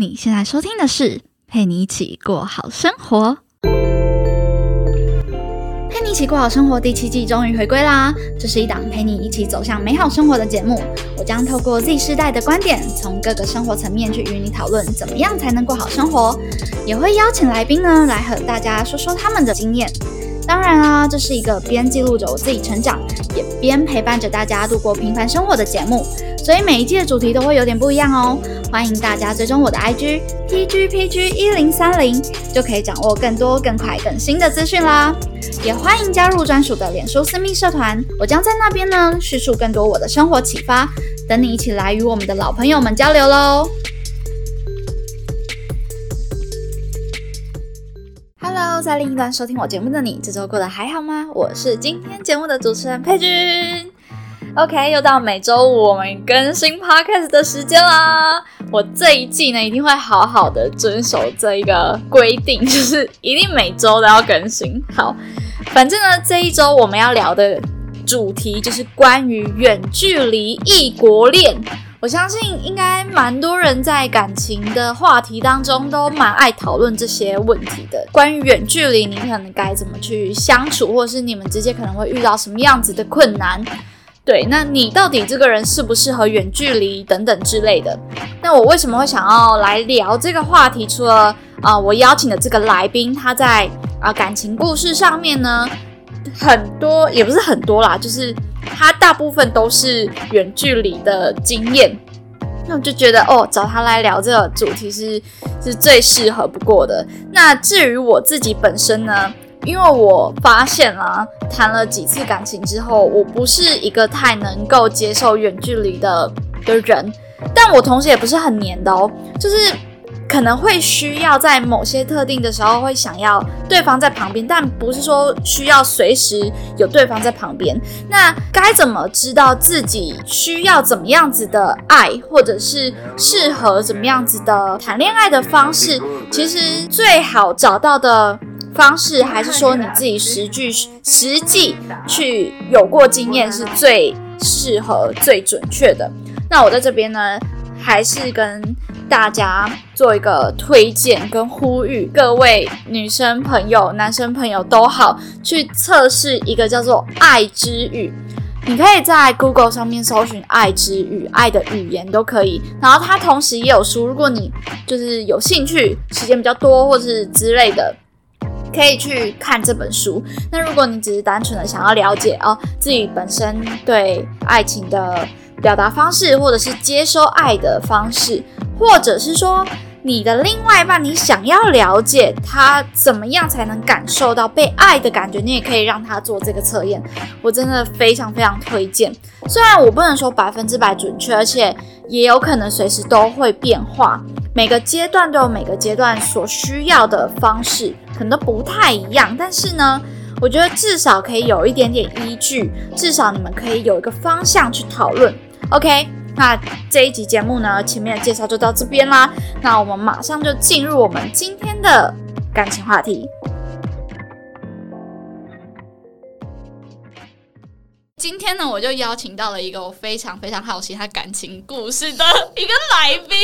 你现在收听的是陪你一起过好生活。陪你一起过好生活第七季终于回归啦！这是一档陪你一起走向美好生活的节目。我将透过 Z 世代的观点，从各个生活层面去与你讨论，怎么样才能过好生活。也会邀请来宾呢，来和大家说说他们的经验。当然啊，这是一个边记录着我自己成长，也边陪伴着大家度过平凡生活的节目。所以每一季的主题都会有点不一样哦。欢迎大家追踪我的 IG PGPG 一零三零，就可以掌握更多、更快、更新的资讯啦。也欢迎加入专属的脸书私密社团，我将在那边呢叙述更多我的生活启发，等你一起来与我们的老朋友们交流喽。在另一端收听我节目的你，这周过得还好吗？我是今天节目的主持人佩君。OK，又到每周五我们更新 Podcast 的时间啦！我这一季呢，一定会好好的遵守这一个规定，就是一定每周都要更新。好，反正呢，这一周我们要聊的主题就是关于远距离异国恋。我相信应该蛮多人在感情的话题当中都蛮爱讨论这些问题的。关于远距离，你可能该怎么去相处，或是你们之间可能会遇到什么样子的困难？对，那你到底这个人适不适合远距离等等之类的？那我为什么会想要来聊这个话题？除了啊，我邀请的这个来宾他在啊感情故事上面呢，很多也不是很多啦，就是他大部分都是远距离的经验，那我就觉得哦，找他来聊这个主题是是最适合不过的。那至于我自己本身呢？因为我发现啊，谈了几次感情之后，我不是一个太能够接受远距离的的人，但我同时也不是很黏的哦，就是可能会需要在某些特定的时候会想要对方在旁边，但不是说需要随时有对方在旁边。那该怎么知道自己需要怎么样子的爱，或者是适合怎么样子的谈恋爱的方式？其实最好找到的。方式还是说你自己实际实际去有过经验是最适合最准确的。那我在这边呢，还是跟大家做一个推荐跟呼吁，各位女生朋友、男生朋友都好，去测试一个叫做“爱之语”。你可以在 Google 上面搜寻“爱之语”，爱的语言都可以。然后它同时也有书，如果你就是有兴趣，时间比较多或是之类的。可以去看这本书。那如果你只是单纯的想要了解哦自己本身对爱情的表达方式，或者是接收爱的方式，或者是说你的另外一半，你想要了解他怎么样才能感受到被爱的感觉，你也可以让他做这个测验。我真的非常非常推荐。虽然我不能说百分之百准确，而且也有可能随时都会变化。每个阶段都有每个阶段所需要的方式，可能都不太一样。但是呢，我觉得至少可以有一点点依据，至少你们可以有一个方向去讨论。OK，那这一集节目呢，前面的介绍就到这边啦。那我们马上就进入我们今天的感情话题。今天呢，我就邀请到了一个我非常非常好奇他感情故事的一个来宾。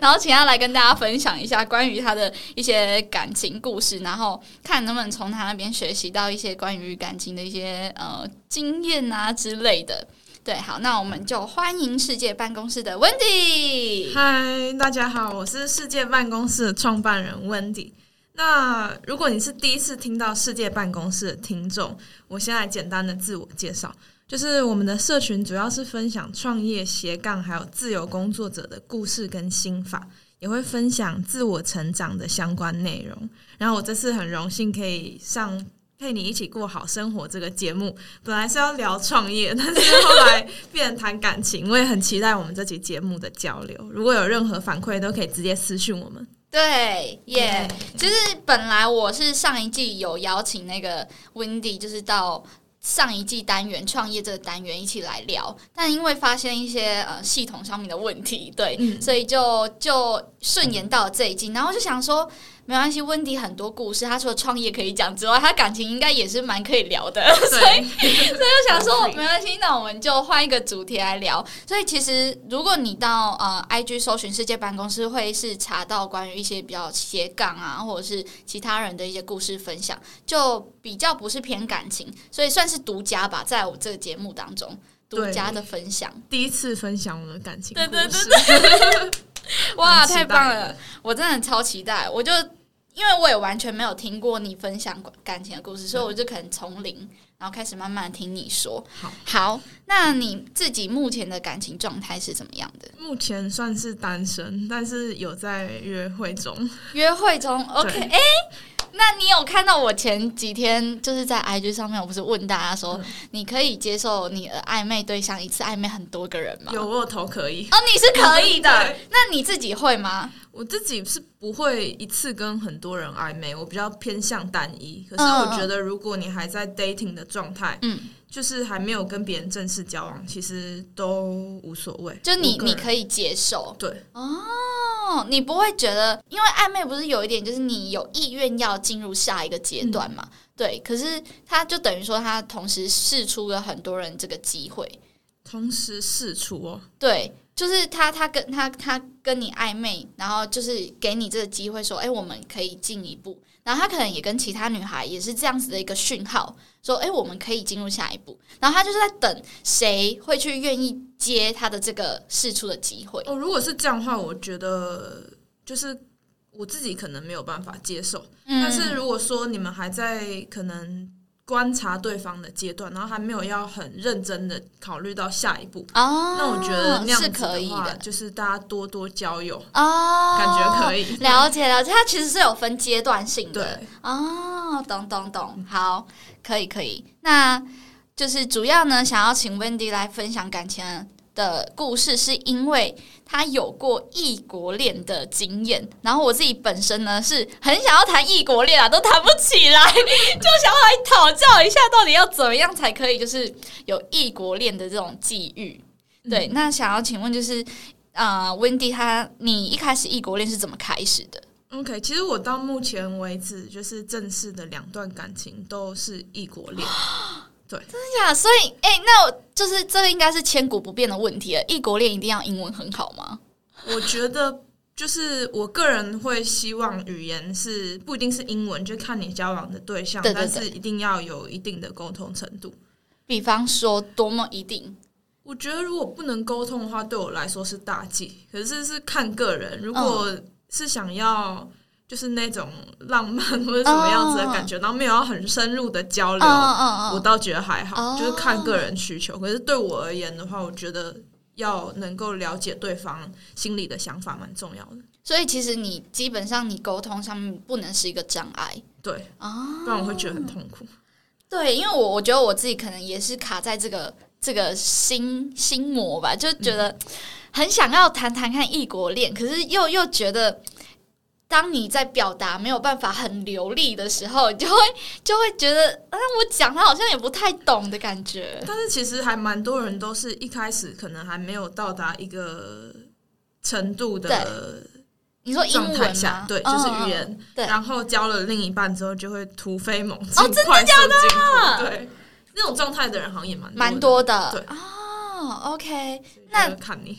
然后请他来跟大家分享一下关于他的一些感情故事，然后看能不能从他那边学习到一些关于感情的一些呃经验啊之类的。对，好，那我们就欢迎世界办公室的 Wendy。嗨，大家好，我是世界办公室的创办人 Wendy。那如果你是第一次听到世界办公室的听众，我先来简单的自我介绍。就是我们的社群主要是分享创业斜杠还有自由工作者的故事跟心法，也会分享自我成长的相关内容。然后我这次很荣幸可以上陪你一起过好生活这个节目，本来是要聊创业，但是后来变成谈感情。我也很期待我们这期节目的交流。如果有任何反馈，都可以直接私讯我们。对，耶，其实本来我是上一季有邀请那个 Wendy，就是到。上一季单元创业这个单元一起来聊，但因为发现一些呃系统上面的问题，对，所以就就顺延到了这一季。然后就想说，没关系，温迪很多故事，他除了创业可以讲之外，他感情应该也是蛮可以聊的，所以所以就想说 没关系，那我们就换一个主题来聊。所以其实如果你到呃 IG 搜寻世界办公室，会是查到关于一些比较斜杠啊，或者是其他人的一些故事分享，就比较不是偏感情，所以算是独家吧，在我这个节目当中独家的分享。第一次分享我的感情，对对对对，哇，太棒了！我真的超期待，我就。因为我也完全没有听过你分享感情的故事，所以我就可能从零，然后开始慢慢听你说。好，好，那你自己目前的感情状态是怎么样的？目前算是单身，但是有在约会中。约会中，OK，哎。那你有看到我前几天就是在 IG 上面，我不是问大家说，你可以接受你的暧昧对象一次暧昧很多个人吗？有我头可以哦，你是可以的。那你自己会吗？我自己是不会一次跟很多人暧昧，我比较偏向单一。可是我觉得，如果你还在 dating 的状态，嗯。就是还没有跟别人正式交往，其实都无所谓。就你你可以接受，对哦，你不会觉得，因为暧昧不是有一点，就是你有意愿要进入下一个阶段嘛？对，可是他就等于说，他同时试出了很多人这个机会，同时试出哦，对，就是他他跟他他跟你暧昧，然后就是给你这个机会，说，哎，我们可以进一步。然后他可能也跟其他女孩也是这样子的一个讯号，说：“哎，我们可以进入下一步。”然后他就是在等谁会去愿意接他的这个试出的机会。哦，如果是这样的话，我觉得就是我自己可能没有办法接受。但是如果说你们还在可能。观察对方的阶段，然后还没有要很认真的考虑到下一步。哦，那我觉得那样子的话，就是大家多多交友哦，感觉可以了解了解。它其实是有分阶段性的。对哦，懂懂懂。好，可以可以。那就是主要呢，想要请 Wendy 来分享感情。的故事是因为他有过异国恋的经验，然后我自己本身呢是很想要谈异国恋啊，都谈不起来，就想要来讨教一下，到底要怎么样才可以，就是有异国恋的这种际遇。对，那想要请问就是啊，Wendy，他你一开始异国恋是怎么开始的？OK，其实我到目前为止就是正式的两段感情都是异国恋。对，真的假？所以，哎，那我就是这个应该是千古不变的问题了。异国恋一定要英文很好吗？我觉得，就是我个人会希望语言是不一定是英文，就看你交往的对象，但是一定要有一定的沟通程度。比方说，多么一定？我觉得如果不能沟通的话，对我来说是大忌。可是是看个人，如果是想要。就是那种浪漫或者什么样子的感觉，然后没有要很深入的交流，我倒觉得还好，就是看个人需求。可是对我而言的话，我觉得要能够了解对方心里的想法蛮重要的。所以其实你基本上你沟通上面不能是一个障碍，对啊，不然我会觉得很痛苦。对，因为我我觉得我自己可能也是卡在这个这个心心魔吧，就觉得很想要谈谈看异国恋，可是又又觉得。当你在表达没有办法很流利的时候，你就会就会觉得，啊，我讲他好像也不太懂的感觉。但是其实还蛮多人都是一开始可能还没有到达一个程度的，你说状态下，对，就是语言，对，然后交了另一半之后就会突飞猛进，哦，真的假的？对，那种状态的人好像也蛮蛮多的，对。哦，OK，那看你，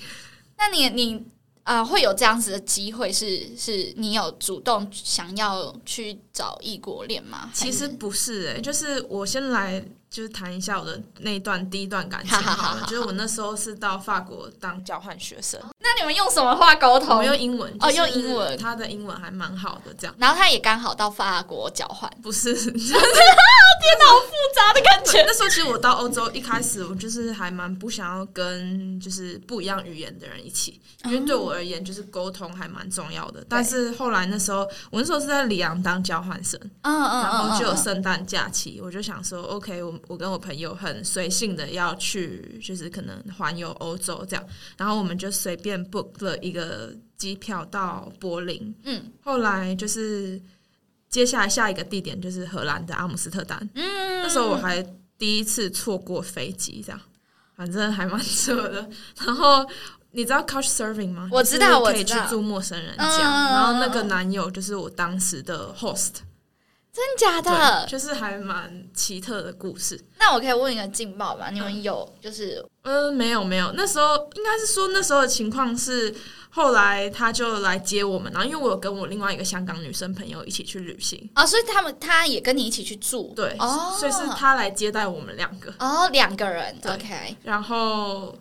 那你你。啊，会有这样子的机会，是是你有主动想要去找异国恋吗？其实不是，哎，就是我先来。就是谈一下我的那一段第一段感情，好了，就是我那时候是到法国当交换学生。那你们用什么话沟通？我用英文哦，用英文。他的英文还蛮好的，这样。然后他也刚好到法国交换，不是？天哪，好复杂的感觉。那时候其实我到欧洲一开始，我就是还蛮不想要跟就是不一样语言的人一起，因为对我而言就是沟通还蛮重要的。但是后来那时候，我那时候是在里昂当交换生，嗯嗯，然后就有圣诞假期，我就想说，OK，我。我跟我朋友很随性的要去，就是可能环游欧洲这样，然后我们就随便 book 了一个机票到柏林。嗯，后来就是接下来下一个地点就是荷兰的阿姆斯特丹。嗯，那时候我还第一次错过飞机，这样反正还蛮 扯的。然后你知道 Couch Surfing 吗？我知道我知道可以去住陌生人家，然后那个男友就是我当时的 host，真假，的？就是还蛮奇特的故事。那我可以问一个劲爆吗？你们有就是嗯，没有没有，那时候应该是说那时候的情况是，后来他就来接我们，然后因为我有跟我另外一个香港女生朋友一起去旅行，哦，所以他们他也跟你一起去住，对，哦，所以是他来接待我们两个。哦两个人对，OK，然后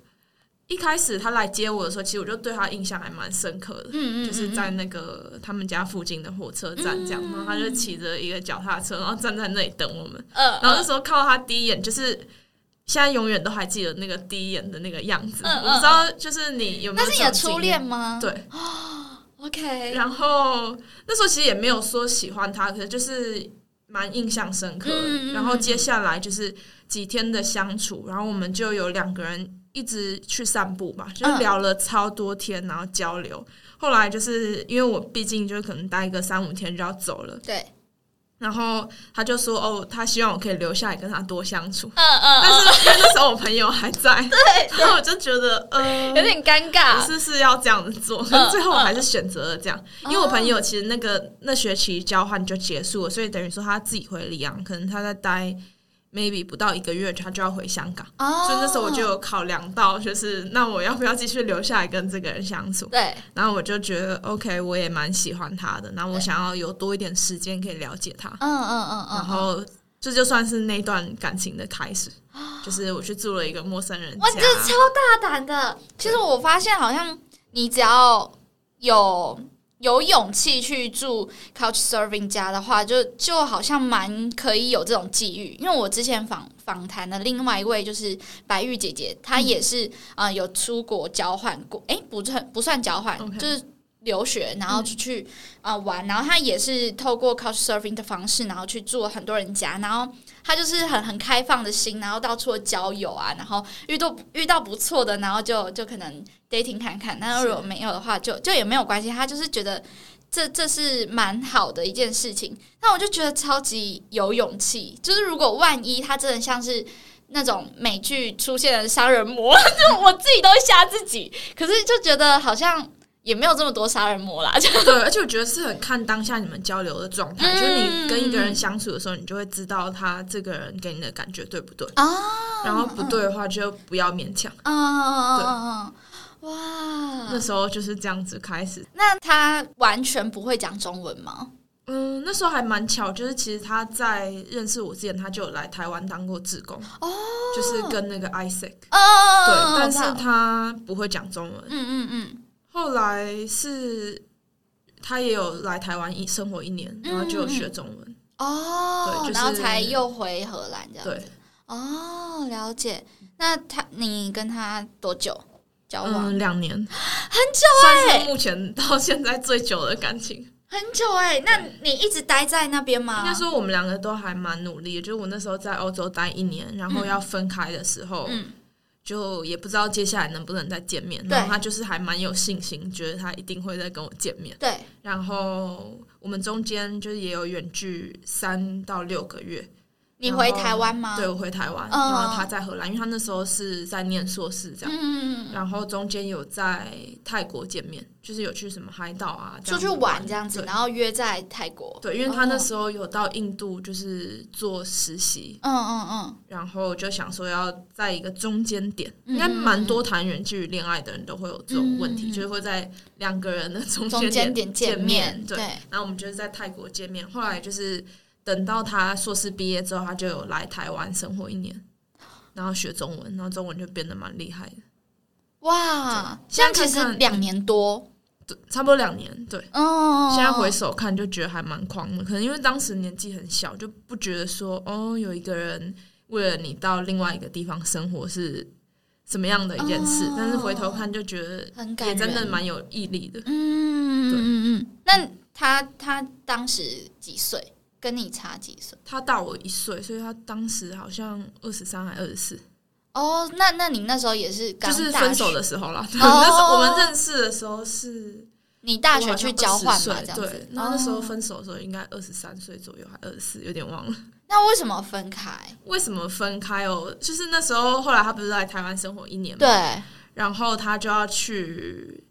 一开始他来接我的时候，其实我就对他印象还蛮深刻的。嗯嗯，就是在嗯那个他们家附近的火车站这样，嗯然后他就骑着一个脚踏车，然后站在那里等我们。呃，然后那时候看到他第一眼，就是现在永远都还记得那个第一眼的那个样子。嗯不知道，就是你有没有那是你的初恋吗？对，，OK，然后那时候其实也没有说喜欢他，可是就是蛮印象深刻的。嗯嗯嗯然后接下来就是几天的相处，然后我们就有两个人一直去散步嘛，就嗯聊了超多天，然后交流。后来就是因为我毕竟就可能待个三五天就要走了，对，然后他就说哦，他希望我可以留下来跟他多相处。嗯嗯，但是因 为那时候我朋友还在，对，然后我就觉得呃，有点尴我尬，是是要这样子？做，可是最后我还是选择了这样，因为我朋友其实那个那学期交换就结束了，所以等于说他自己回里昂，可能他在待 maybe 不到一个月，他就要回香港，哦，所以那时候我就有考量到，就是那我要不要继续留下来跟这个人相处？对，然后我就觉得 OK，我也蛮喜欢他的，然后我想要有多一点时间可以了解他，嗯嗯嗯嗯，然后这就算是那段感情的开始，就是我去住了一个陌生人哇，这超大胆的。其实我发现，好像你只要有有勇气去住 Couch serving 家的话，就就好像蛮可以有这种机遇。因为我之前访访谈的另外一位就是白玉姐姐，她也是啊、呃有出国交换过，诶，不算不算交换就是。留学，然后出去啊、呃玩，然后他也是透过 Couch Surfing 的方式，然后去住了很多人家，然后他就是很很开放的心，然后到处的交友啊，然后遇到遇到不错的，然后就就可能 dating 看看，那如果没有的话就，就也没有关系。他就是觉得这这是蛮好的一件事情，那我就觉得超级有勇气。就是如果万一他真的像是那种美剧出现的杀人魔，就我自己都会吓自己。可是就觉得好像也没有这么多杀人魔啦，就对，而且我觉得是很看当下你们交流的状态，嗯就是你跟一个人相处的时候，你就会知道他这个人给你的感觉对不对，啊，然后不对的话就不要勉强。嗯嗯嗯嗯，哇那，时候就是这样子开始。那他完全不会讲中文吗？嗯，那时候还蛮巧，就是其实他在认识我之前，他就有来台湾当过志工，哦，就是跟那个 Isaac，哦，对，但是他不会讲中文。嗯嗯嗯，后来是他也有来台湾一生活一年，然后就有学中文。哦，对就是然后才又回荷兰这样。对，哦，了解。那他你跟他多久交往？嗯，两年，很久算哎、是目前到现在最久的感情。很久哎、那你一直待在那边吗？应该说我们两个都还蛮努力的，就是我那时候在欧洲待一年，然后要分开的时候，嗯，就也不知道接下来能不能再见面。然后他就是还蛮有信心，觉得他一定会再跟我见面。对，然后我们中间就是也有远距三到六个月。你回台湾吗？对，我回台湾，嗯。然后他在荷兰，因为他那时候是在念硕士这样。嗯，然后中间有在泰国见面，就是有去什么海岛啊，这出去玩这样子，然后约在泰国。对，因为他那哦时候有到印度，就是做实习，嗯嗯嗯，然后就想说要在一个中间点，嗯应该蛮多谈远距离恋爱的人都会有这种问题，嗯就是会在两个人的中中间间点见面，对，对，然后我们就是在泰国见面，后来就是等到他硕士毕业之后，他就有来台湾生活一年，然后学中文，然后中文就变得蛮厉害的，哇，这现样其实两年多。对，差不多两年，对。哦，现在回首看，就觉得还蛮狂的。可能因为当时年纪很小，就不觉得说哦，有一个人为了你到另外一个地方生活是什么样的一件事。哦但是回头看，就觉得也真的蛮有毅力的。嗯，对嗯嗯。那他他当时几岁？跟你差几岁？他大我一岁，所以他当时好像二十三还二十四，哦，那那你那时候也是刚就是分手的时候啦。那时候我们认识的时候是你大学去交换嘛，嘛，对这样子。。然后那时候哦分手的时候应该二十三岁左右，还二十四，有点忘了。那为什么分开？为什么分开哦？就是那时候后来他不是来台湾生活一年嘛，对，然后他就要去，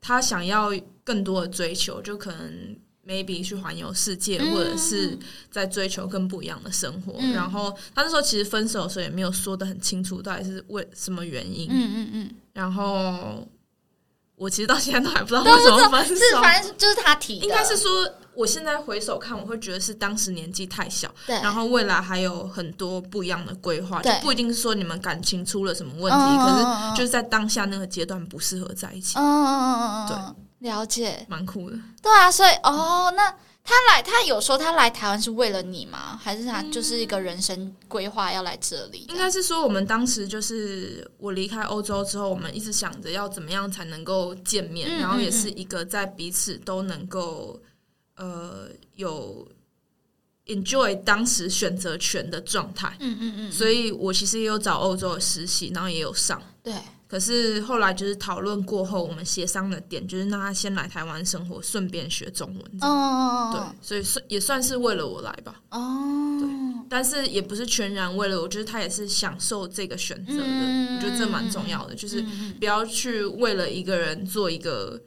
他想要更多的追求，就可能 maybe 去环游世界，嗯或者是在追求更不一样的生活。嗯。然后他那时候其实分手的时候也没有说的很清楚，到底是为什么原因。嗯嗯嗯，然后我其实到现在都还不知道为什么分手，是反正就是他提的，应该是说，我现在回首看，我会觉得是当时年纪太小，对，然后未来还有很多不一样的规划，就不一定是说你们感情出了什么问题，嗯可是就是在当下那个阶段不适合在一起，嗯嗯嗯嗯嗯，对，了解，蛮酷的。对啊，所以哦，那他来，他有说他来台湾是为了你吗？还是他就是一个人生规划要来这里？应该是说，我们当时就是我离开欧洲之后，我们一直想着要怎么样才能够见面，嗯然后也嗯是一个在彼此都能够呃有 enjoy 当时选择权的状态。嗯嗯嗯，所以我其实也有找欧洲的实习，然后也有上。对，可是后来就是讨论过后，我们协商的点就是，让他先来台湾生活，顺便学中文。对，所以算也算是为了我来吧，哦，但是也不是全然为了我，就是他也是享受这个选择的。嗯我觉得这蛮重要的，就是嗯不要去为了一个人做一个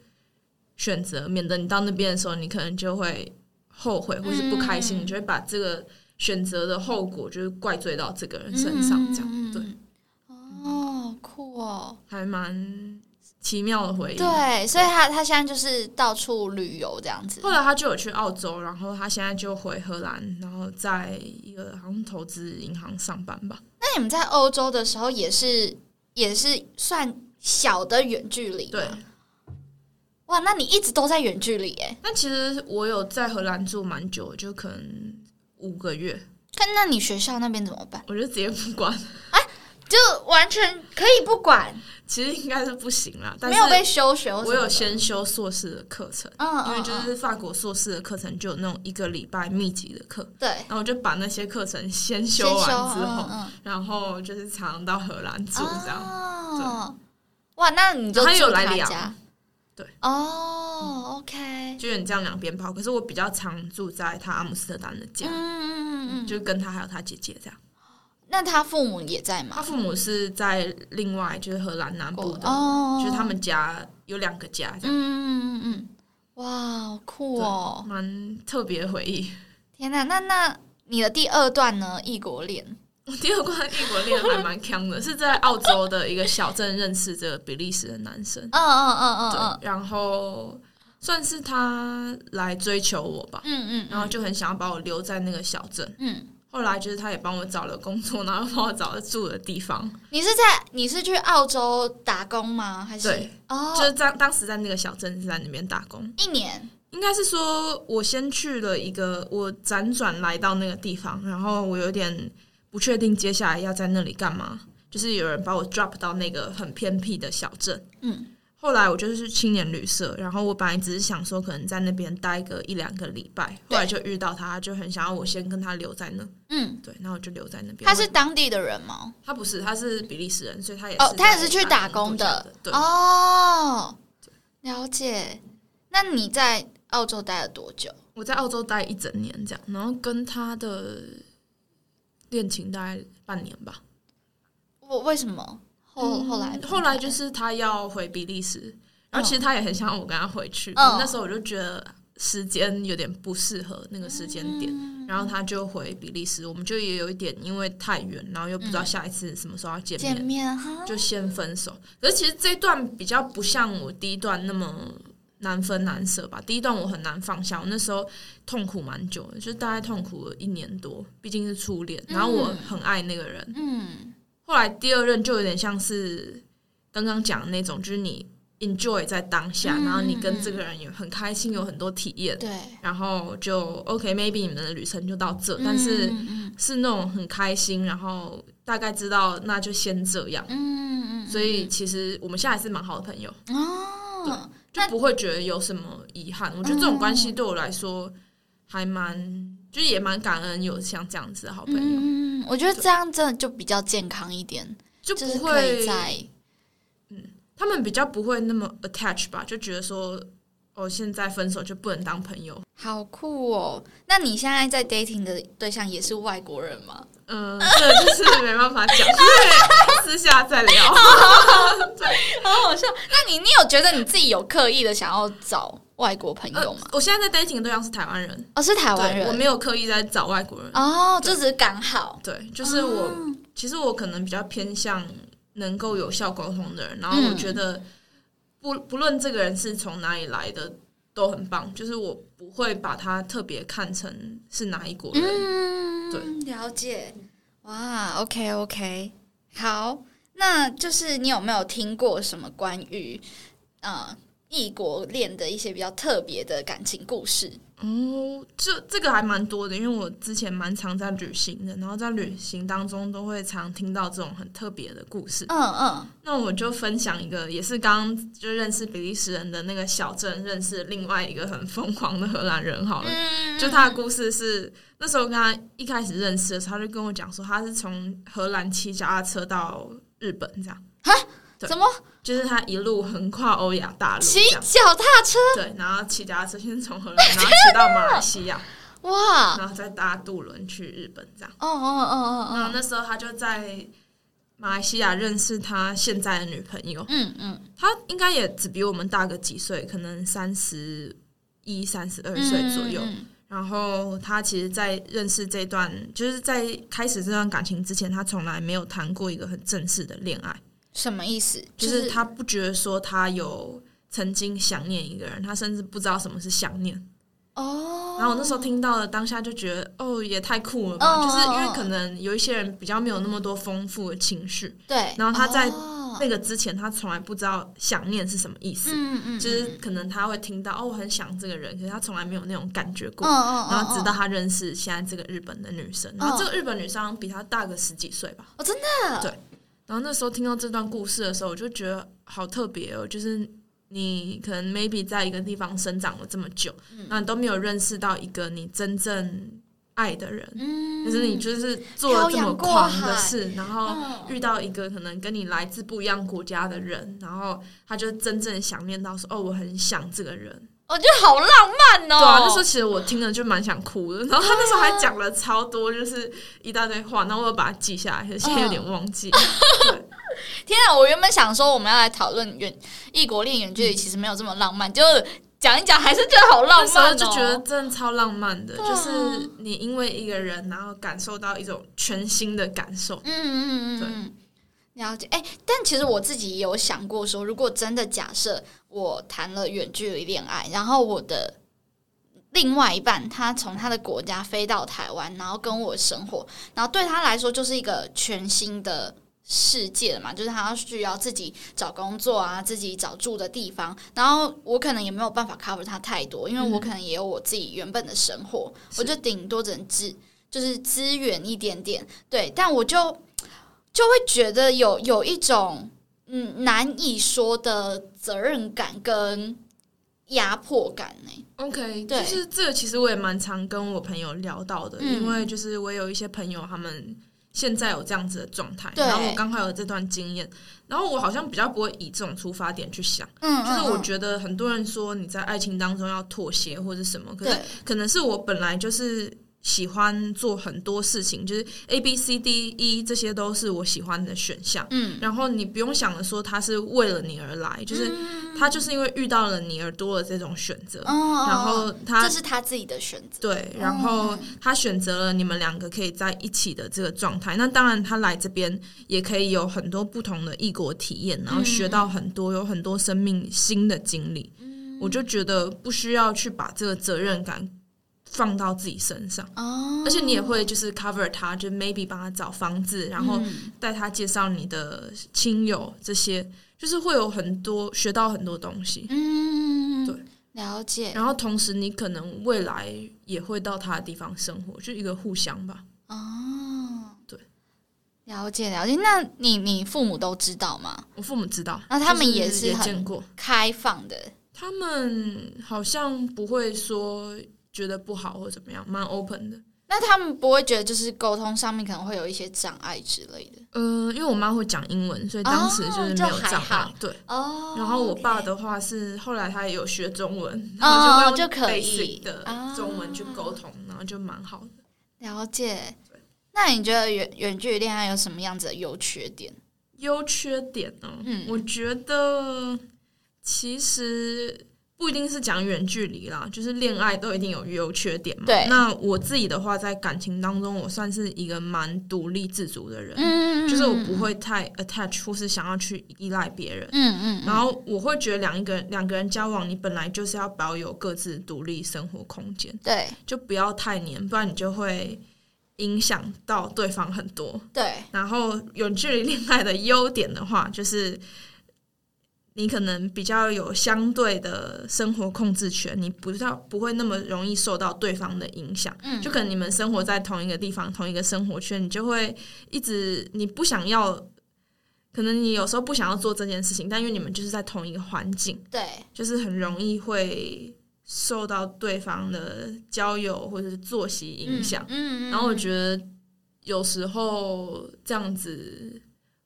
选择，免得你到那边的时候，你可能就会后悔或是不开心，嗯。你就会把这个选择的后果就是怪罪到这个人身上，这样对，哦，酷哦，还蛮奇妙的回忆。对，所以他他现在就是到处旅游这样子。后来他就有去澳洲，然后他现在就回荷兰，然后在一个好像投资银行上班吧。那你们在欧洲的时候也是也是算小的远距离吗对，哇，那你一直都在远距离哎？那其实我有在荷兰住蛮久，就可能五个月，看那你学校那边怎么办？我就直接不管。就完全可以不管，其实应该是不行啦，但没有被是休学。我有先修硕士的课程，因为就嗯是法国硕士的课程就有那种一个礼拜密集的课，对。然后我就把那些课程先先修完之后，嗯然后就是常常到荷兰住嗯这样。哦，哇，那你就他有来家，对，哦，OK，就有你这样两边跑，可是我比较常住在他阿姆斯特丹的家，嗯嗯嗯嗯，就跟他还有他姐姐这样。那他父母也在吗？他父母是在另外就是荷兰南部的，哦，就是他们家有两个家这样，嗯嗯嗯嗯，哇，好酷哦！蛮特别回忆。天哪，那那你的第二段呢？异国恋，我第二段异国恋还蛮强的，是在澳洲的一个小镇认识这个比利时的男生，嗯嗯嗯嗯嗯，然后算是他来追求我吧，嗯嗯，然后就很想要把我留在那个小镇。嗯，后来就是他也帮我找了工作，然后帮我找了住的地方，你是在你是去澳洲打工吗？还是对，哦，就是在当时在那个小镇是在那边打工。一年，应该是说，我先去了一个，我辗转来到那个地方，然后我有点不确定接下来要在那里干嘛。就是有人把我 drop 到那个很偏僻的小镇，嗯，后来我就是去青年旅社，然后我本来只是想说可能在那边待个一两个礼拜，后来就遇到他，就很想要我先跟他留在那，嗯，对，然后我就留在那边。他是当地的人吗？他不是，他是比利时人，所以他也哦，他也是去打打工的，对，哦，了解。那你在澳洲待了多久？我在澳洲待一整年这样，然后跟他的恋情大概半年吧。我为什么后后来后来就是他要回比利时，然后其实他也很想我跟他回去，嗯那时候我就觉得时间有点不适合那个时间点，嗯然后他就回比利时，我们就也有一点因为太远，然后又不知道下一次什么时候要见面，见面，就先分手。可是其实这一段比较不像我第一段那么。难分难舍吧。第一段我很难放下，我那时候痛苦蛮久的，就大概痛苦了一年多，毕竟是初恋。然后我很爱那个人，嗯后来第二任就有点像是刚刚讲的那种，就是你 enjoy 在当下，嗯然后你跟这个人也很开心，有很多体验，对，然后就 OK，maybe、你们的旅程就到这，但是是那种很开心，然后大概知道那就先这样。嗯嗯，所以其实我们现在还是蛮好的朋友，哦，就不会觉得有什么遗憾。我觉得这种关系对我来说还蛮，就是也蛮感恩有像这样子的好朋友，嗯，我觉得这样真的就比较健康一点，就就是不会在他们比较不会那么 attach 吧，就觉得说哦，现在分手就不能当朋友。好酷哦！那你现在在 dating 的对象也是外国人吗？嗯，这就是没办法讲，对，私下再聊。好好笑。那你你有觉得你自己有刻意的想要找外国朋友吗？我现在在 dating 的对象是台湾人，哦，是台湾人，我没有刻意在找外国人。哦，就只是刚好。对，就是我，哦其实我可能比较偏向能够有效沟通的人，然后我觉得不不论这个人是从哪里来的都很棒，就是我不会把他特别看成是哪一国人。嗯，对，了解。哇，OK OK，好，那就是你有没有听过什么关于呃异国恋的一些比较特别的感情故事？哦，这这个还蛮多的，因为我之前蛮常在旅行的，然后在旅行当中都会常听到这种很特别的故事。嗯嗯，那我就分享一个，也是刚刚就认识比利时人的那个小镇，认识另外一个很疯狂的荷兰人好了。嗯就他的故事是，那时候跟他一开始认识的时候，他就跟我讲说，他是从荷兰骑脚踏车到日本，这样，对怎么就是他一路横跨欧亚大陆骑。脚踏车？对，然后骑脚踏车先从荷兰，然后骑到马来西亚，哇！然后再搭渡轮去日本，这样。哦哦哦哦哦，然后那时候他就在马来西亚认识他现在的女朋友，嗯嗯，他应该也只比我们大个几岁，可能三十一、三十二岁左右。嗯然后他其实，在认识这段，就是在开始这段感情之前，他从来没有谈过一个很正式的恋爱，什么意思？就是他不觉得说他有曾经想念一个人，他甚至不知道什么是想念。哦，然后我那时候听到了，当下就觉得，哦，也太酷了吧！哦就是因为可能有一些人比较没有那么多丰富的情绪，对，然后他在哦那个之前，他从来不知道想念是什么意思。嗯嗯，就是可能他会听到哦，我很想这个人，可是他从来没有那种感觉过。嗯嗯，然后直到他认识现在这个日本的女生，然后嗯这个日本女生比他大个十几岁吧。哦，真的，对然后那时候听到这段故事的时候，我就觉得好特别哦，就是你可能 maybe 在一个地方生长了这么久，嗯你都没有认识到一个你真正爱的人，嗯，就是你就是做了这么狂的事，然后嗯遇到一个可能跟你来自不一样国家的人，然后他就真正想念到说，哦，我很想这个人。我觉得好浪漫哦。对啊，那时候其实我听了就蛮想哭的。然后他那时候还讲了超多，就是一大堆话，然后我有把它记下来，可是现在有点忘记。对，天啊！我原本想说我们要来讨论远异国恋远距离，其实没有这么浪漫，就是讲一讲还是觉得好浪那时候漫哦。就觉得真的超浪漫的，就是你因为一个人，然后感受到一种全新的感受。嗯嗯嗯嗯，了解。哎、但其实我自己也有想过说，如果真的假设我谈了远距离恋爱，然后我的另外一半他从他的国家飞到台湾，然后跟我生活，然后对他来说就是一个全新的。世界嘛，就是他需要自己找工作啊，自己找住的地方，然后我可能也没有办法 cover 他太多，因为我可能也有我自己原本的生活，我就顶多只能支就是支援一点点，对，但我就就会觉得有有一种嗯难以说的责任感跟压迫感呢、OK，对。就是这个，其实我也蛮常跟我朋友聊到的，嗯。因为就是我有一些朋友，他们现在有这样子的状态，然后我刚好有这段经验，然后我好像比较不会以这种出发点去想，嗯，就是我得觉得很多人说你在爱情当中要妥协或者什么，可是，可能是我本来就是喜欢做很多事情，就是 A B C D E 这些都是我喜欢的选项。嗯，然后你不用想着说他是为了你而来，就是他就是因为遇到了你而多了这种选择，哦，然后他这是他自己的选择，对，然后他选择了你们两个可以在一起的这个状态。那当然，他来这边也可以有很多不同的异国体验，然后学到很多，有很多生命新的经历。我就觉得不需要去把这个责任感放到自己身上，哦，而且你也会就是 cover 他，就 maybe 帮他找房子，然后嗯带他介绍你的亲友，这些就是会有很多学到很多东西。嗯，对，了解，然后同时，你可能未来也会到他的地方生活，就一个互相吧。哦，对，了解了解。那你你父母都知道吗？我父母知道，那他们也是很也见过，开放的，他们好像不会说觉得不好或怎么样，蛮 open 的。那那他们不会觉得就是沟通上面可能会有一些障碍之类的呃，因为我妈会讲英文，所以当时就是没有障哦就还好碍。对，哦然后我爸的话是后来他也有学中文，哦然后就就可会用以 basic 的啊中文去沟通，然后就蛮好的。了解。那你觉得远远距离恋爱有什么样子的优缺点？优缺点呢？嗯我觉得其实不一定是讲远距离啦，就是恋爱都一定有优缺点嘛。对那我自己的话，在感情当中，我算是一个蛮独立自主的人，嗯就是我不会太 attach 或是想要去依赖别人。嗯嗯然后我会觉得两一个人两个人交往，你本来就是要保有各自独立生活空间，对就不要太黏，不然你就会影响到对方很多。对然后远距离恋爱的优点的话，就是你可能比较有相对的生活控制权，你不要不会那么容易受到对方的影响。嗯就可能你们生活在同一个地方、同一个生活圈，你就会一直你不想要，可能你有时候不想要做这件事情，但因为你们就是在同一个环境，对就是很容易会受到对方的交友或者是作息影响。嗯，嗯然后我觉得有时候这样子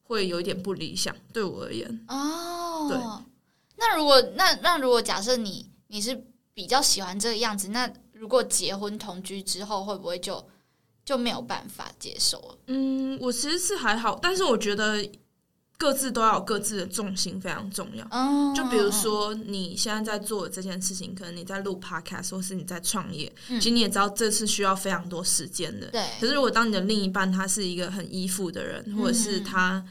会有一点不理想，对我而言。哦，对。那如果那那如果假设你你是比较喜欢这个样子，那如果结婚同居之后，会不会就就没有办法接受了？嗯，我其实是还好，但是我觉得各自都要有各自的重心，非常重要。嗯，就比如说你现在在做的这件事情，可能你在录 podcast，或是你在创业，嗯其实你也知道这是需要非常多时间的。对可是如果当你的另一半他是一个很依附的人，或者是他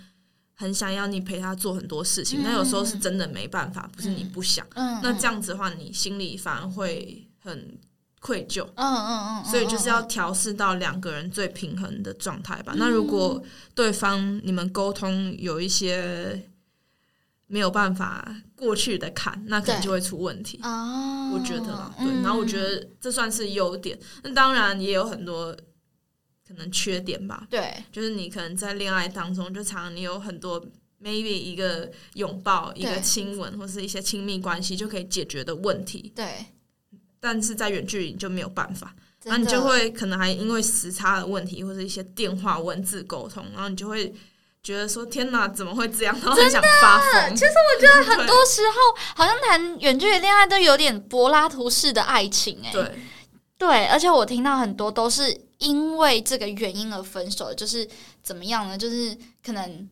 很想要你陪他做很多事情，嗯那有时候是真的没办法，不是你不想。嗯，那这样子的话，你心里反而会很愧疚。嗯，嗯嗯嗯，所以就是要嗯调试到两个人最平衡的状态吧。嗯那如果对方你们沟通有一些没有办法过去的坎，那可能就会出问题。哦，我觉得啦，对。嗯然后我觉得这算是优点，那当然也有很多可能缺点吧。对就是你可能在恋爱当中，就常常你有很多 maybe 一个拥抱、一个亲吻，或是一些亲密关系就可以解决的问题，对，但是在远距离你就没有办法。真然后你就会可能还因为时差的问题，或者一些电话文字沟通，然后你就会觉得说：“天哪，怎么会这样？”然后很想发疯。其实我觉得很多时候好像谈远距离恋爱都有点柏拉图式的爱情、哎，对对，而且我听到很多都是因为这个原因而分手，就是怎么样呢？就是可能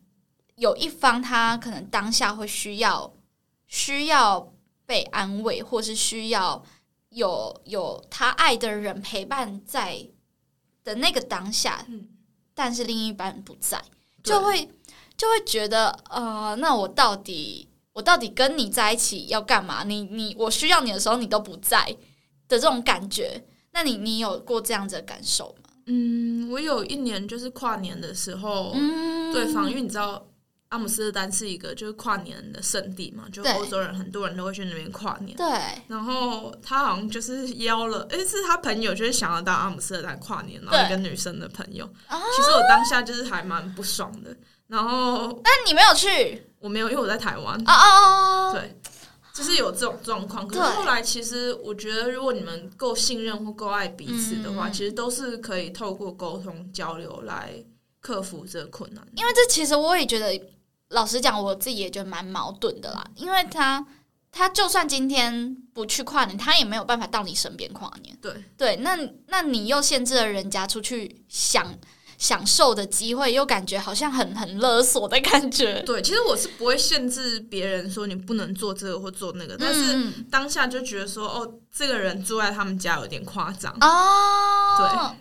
有一方他可能当下会需要需要被安慰，或是需要有有他爱的人陪伴在的那个当下，嗯但是另一半不在，就会就会觉得呃，那我到底我到底跟你在一起要干嘛？你你我需要你的时候你都不在的这种感觉，那你你有过这样子的感受吗？嗯，我有一年就是跨年的时候，嗯，对方因为你知道阿姆斯特丹是一个就是跨年的圣地嘛，就欧洲人很多人都会去那边跨年。对然后他好像就是邀了，诶，是他朋友就是想要到阿姆斯特丹跨年，然后对一个女生的朋友。啊其实我当下就是还蛮不爽的，然后但你没有去我没有，因为我在台湾。哦哦哦，对，就是有这种状况。可是后来，其实我觉得，如果你们够信任或够爱彼此的话，嗯其实都是可以透过沟通交流来克服这个困难。因为这其实我也觉得，老实讲，我自己也觉得蛮矛盾的啦。因为他他就算今天不去跨年，他也没有办法到你身边跨年。对对，那那你又限制了人家出去享享受的机会，又感觉好像很很勒索的感觉。对，其实我是不会限制别人说你不能做这个或做那个，但是嗯当下就觉得说，哦，这个人住在他们家有点夸张哦，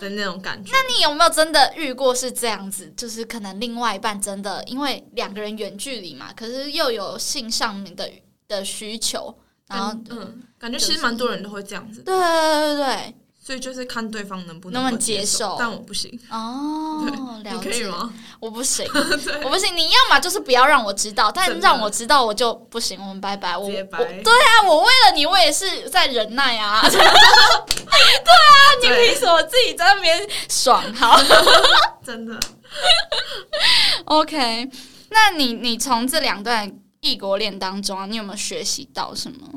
对的那种感觉。那你有没有真的遇过是这样子？就是可能另外一半真的因为两个人远距离嘛，可是又有性上面的的需求，然后嗯嗯，感觉其实蛮多人都会这样子，对对对对所以就是看对方能不能不能接接受但我不行，哦，可以解。吗？我不行，我不行。你要么就是不要让我知道，但让我知道我就不行。我们拜拜。我我对啊，我为了你，我也是在忍耐啊。对啊，你对凭什么自己在那边爽？好真的。，OK。那你你从这两段异国恋当中啊，你有没有学习到什么？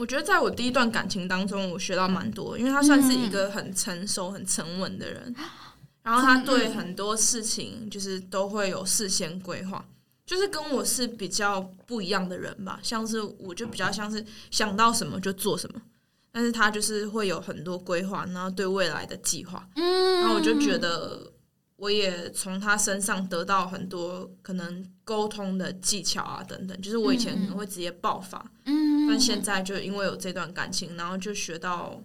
我觉得在我第一段感情当中，我学到蛮多，因为他算是一个很成熟、很沉稳的人，然后他对很多事情就是都会有事先规划，就是跟我是比较不一样的人吧。像是我就比较像是想到什么就做什么，但是他就是会有很多规划，然后对未来的计划。嗯，然后我就觉得，我也从他身上得到很多可能沟通的技巧啊，等等。就是我以前可能会直接爆发，嗯，但现在就因为有这段感情，然后就学到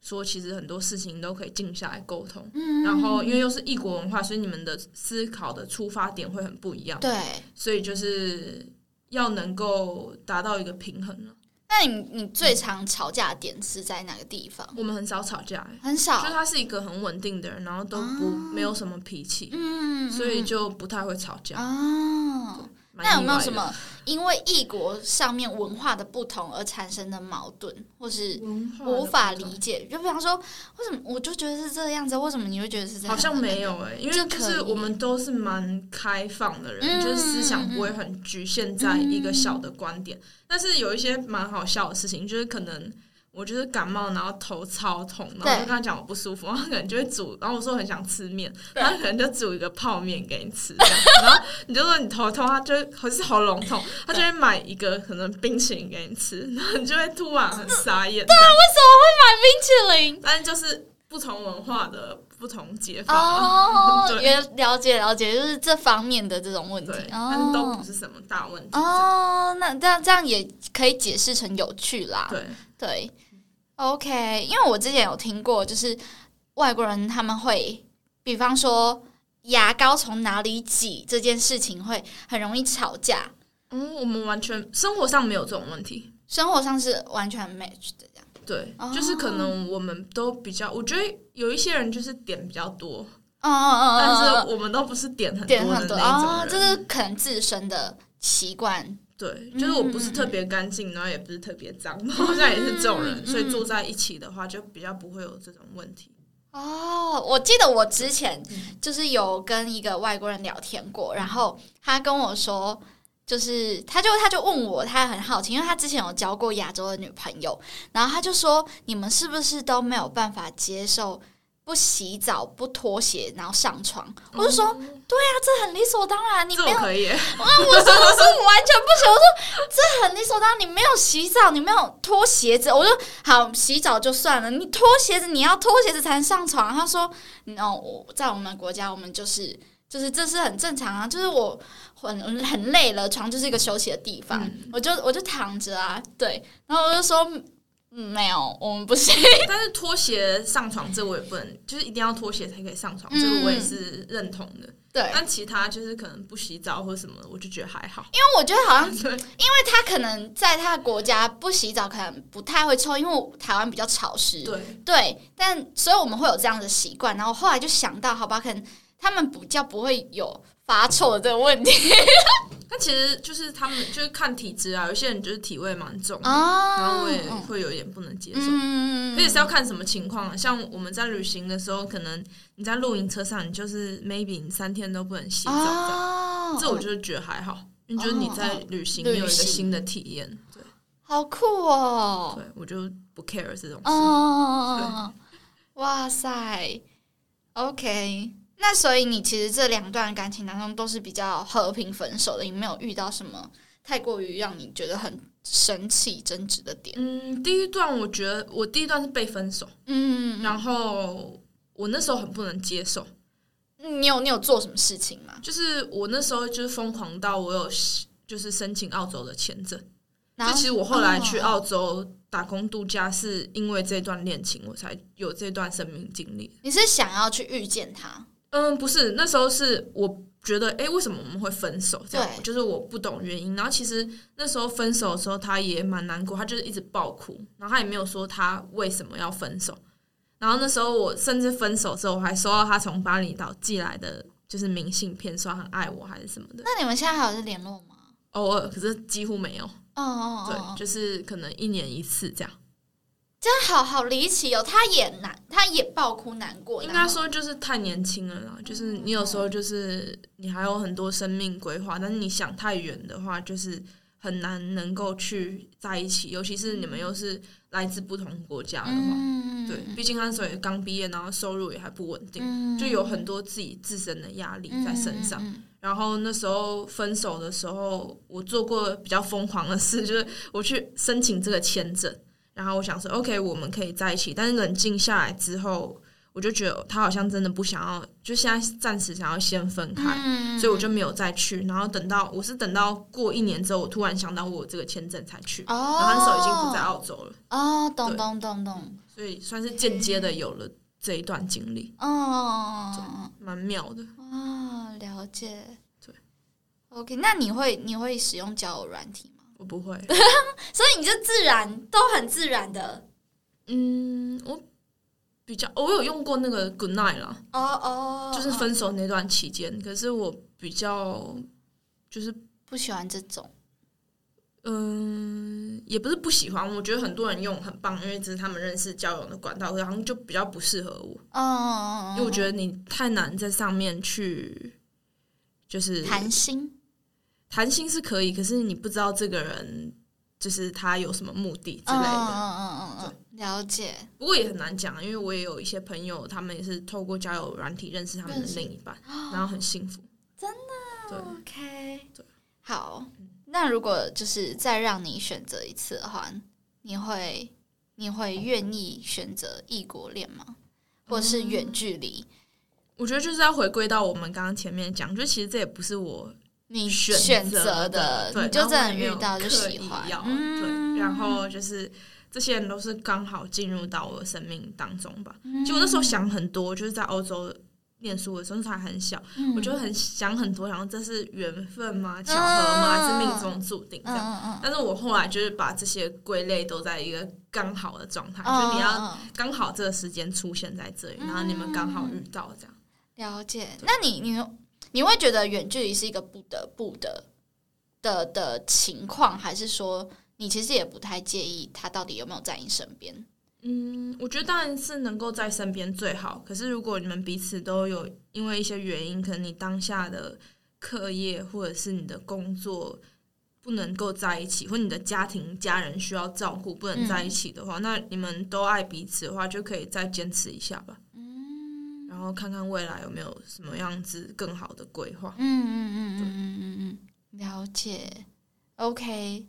说，其实很多事情都可以静下来沟通。嗯，然后因为又是异国文化，所以你们的思考的出发点会很不一样。对。所以就是要能够达到一个平衡了。那你你最常吵架的点是在哪个地方？我们很少吵架、欸，很少就，他是一个很稳定的人，然后都不、没有什么脾气，嗯，所以就不太会吵架。哦。蛮那有没有什么因为异国上面文化的不同而产生的矛盾，或是文化无法理解？就比方说，为什么我就觉得是这个样子，为什么你会觉得是这样？好像没有哎、因为就是我们都是蛮开放的人，嗯就是思想不会很局限在一个小的观点。但是有一些蛮好笑的事情，就是可能我就是感冒，然后头超痛，然后我就跟他讲我不舒服，然后他可能就会煮，然后我说很想吃面，对他可能就煮一个泡面给你吃，这样然后你就说你头痛，他就会或是喉咙痛，他就会买一个可能冰淇淋给你吃，然后你就会突然很傻眼。对啊，为什么会买冰淇淋但是就是不同文化的不同解法。哦，对也了解了解，就是这方面的这种问题但是都不是什么大问题。哦，那这样这样也可以解释成有趣啦。对，对，OK，因为我之前有听过，就是外国人他们会，比方说牙膏从哪里挤这件事情会很容易吵架，嗯，我们完全生活上没有这种问题。生活上是完全 match 的这样。对，哦就是可能我们都比较，我觉得有一些人就是点比较多，嗯嗯嗯但是我们都不是点很多多的那种哦，人。这是可能自身的习惯。对，就是我不是特别干净，然后也不是特别脏，好像也是这种人，嗯所以住在一起的话，就比较不会有这种问题。哦，我记得我之前就是有跟一个外国人聊天过，然后他跟我说，就是他就他就问我，他很好奇，因为他之前有交过亚洲的女朋友，然后他就说，你们是不是都没有办法接受不洗澡、不脱鞋，然后上床？我就说，哦对啊，这很理所当然，你没有我可以，啊，我说我说我完全不行，我说这很理所当然，你没有洗澡，你没有脱鞋子，我说好洗澡就算了，你脱鞋子你要脱鞋子才能上床。他说，哦，我在我们国家我们就是就是这是很正常啊，就是我很很累了，床就是一个休息的地方，嗯我就我就躺着啊，对，然后我就说。嗯，没有，我们不行。但是拖鞋上床这我也不能，就是一定要拖鞋才可以上床，嗯这个我也是认同的。对，但其他就是可能不洗澡或什么，我就觉得还好。因为我觉得好像 对，因为他可能在他的国家不洗澡，可能不太会臭，因为台湾比较潮湿。对，对，但所以我们会有这样的习惯。然后后来就想到，好吧，可能他们比较不会有发臭的这个问题。那其实就是他们就是看体质啊，有些人就是体味蛮重的，啊然后我也会有一点不能接受。嗯而且是要看什么情况啊，像我们在旅行的时候，可能你在露营车上，你就是 maybe 你三天都不能洗澡这样，哦，这我就是觉得还好，因为就是你在旅行，哦你有一个新的体验，对，好酷哦。对我就不 care 这种事。哦，哇塞，OK。那所以你其实这两段感情当中都是比较和平分手的，你没有遇到什么太过于让你觉得很生气争执的点。嗯，第一段我觉得我第一段是被分手，嗯，然后我那时候很不能接受，你有你有做什么事情吗？就是我那时候就是疯狂到我有就是申请澳洲的签证，然后就其实我后来去哦澳洲打工度假，是因为这段恋情我才有这段生命经历。你是想要去遇见他？嗯，不是，那时候是我觉得，哎、为什么我们会分手？这样对就是我不懂原因。然后其实那时候分手的时候，他也蛮难过，他就是一直爆哭，然后他也没有说他为什么要分手。然后那时候我甚至分手之后，我还收到他从巴厘岛寄来的，就是明信片，说很爱我还是什么的。那你们现在还有在联络吗？偶尔，可是几乎没有。哦哦对，哦，就是可能一年一次这样。这样好好离奇哦。他也难，他也爆哭难过。应该说就是太年轻了啦，就是你有时候就是你还有很多生命规划，但是你想太远的话，就是很难能够去在一起，尤其是你们又是来自不同国家的话，嗯，对，毕竟那时候也刚毕业，然后收入也还不稳定，嗯就有很多自己自身的压力在身上。嗯然后那时候分手的时候，我做过比较疯狂的事，就是我去申请这个签证，然后我想说，OK，我们可以在一起。但是冷静下来之后，我就觉得他好像真的不想要，就现在暂时想要先分开，嗯所以我就没有再去。然后等到我是等到过一年之后，我突然想到我有这个签证才去，哦，然后那时候已经不在澳洲了，哦，懂懂懂懂，所以算是间接的有了这一段经历，哦蛮妙的。哦，了解，对，OK，那你会你会使用交友软体吗？我不会，所以你就自然都很自然的，嗯，我比较我有用过那个 Good Night 啦。哦哦，就是分手那段期间，可是我比较就是不喜欢这种，嗯、也不是不喜欢，我觉得很多人用很棒，因为这是他们认识交友的管道，可是好像就比较不适合我，嗯，因为我觉得你太难在上面去就是谈心，谈心是可以，可是你不知道这个人就是他有什么目的之嗯类的。嗯嗯嗯嗯，了解，不过也很难讲，因为我也有一些朋友，他们也是透过交友软体认识他们的另一半，然后很幸福。真的？对。OK，对好，那如果就是再让你选择一次的话，你会你会愿意选择异国恋吗？或者是远距离？我觉得就是要回归到我们刚刚前面讲，就其实这也不是我你选选择择的，对，你就真的没有遇到就刻意喜欢，要嗯对，然后就是这些人都是刚好进入到我的生命当中吧。嗯其实我那时候想很多，就是在欧洲念书的时候，那时候还很小，嗯我就很想很多，然后这是缘分吗？巧合吗？还是命中注定这嗯样？但是我后来就是把这些归类都在一个刚好的状态，嗯就你要刚好这个时间出现在这里，然后你们刚好遇到这样。了解。那你你你会觉得远距离是一个不得不的的的情况，还是说你其实也不太介意他到底有没有在你身边？嗯，我觉得当然是能够在身边最好。可是如果你们彼此都有因为一些原因，可能你当下的课业或者是你的工作不能够在一起，或你的家庭家人需要照顾不能在一起的话，那你们都爱彼此的话，就可以再坚持一下吧。嗯然后看看未来有没有什么样子更好的规划。嗯嗯嗯嗯嗯嗯嗯，了解。OK，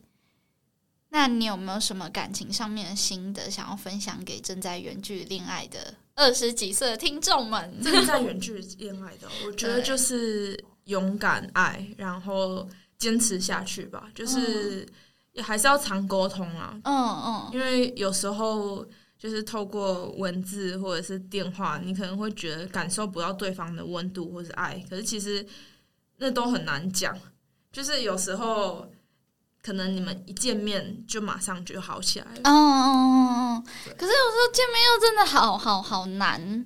那你有没有什么感情上面的心得想要分享给正在远距离恋爱的二十几岁的听众们？正在远距离恋爱的，我觉得就是勇敢爱，然后坚持下去吧。就是也还是要常沟通啊，嗯嗯因为有时候就是透过文字或者是电话，你可能会觉得感受不到对方的温度或是爱，可是其实那都很难讲。就是有时候可能你们一见面就马上就好起来了。嗯嗯嗯嗯对可是有时候见面又真的好好好难，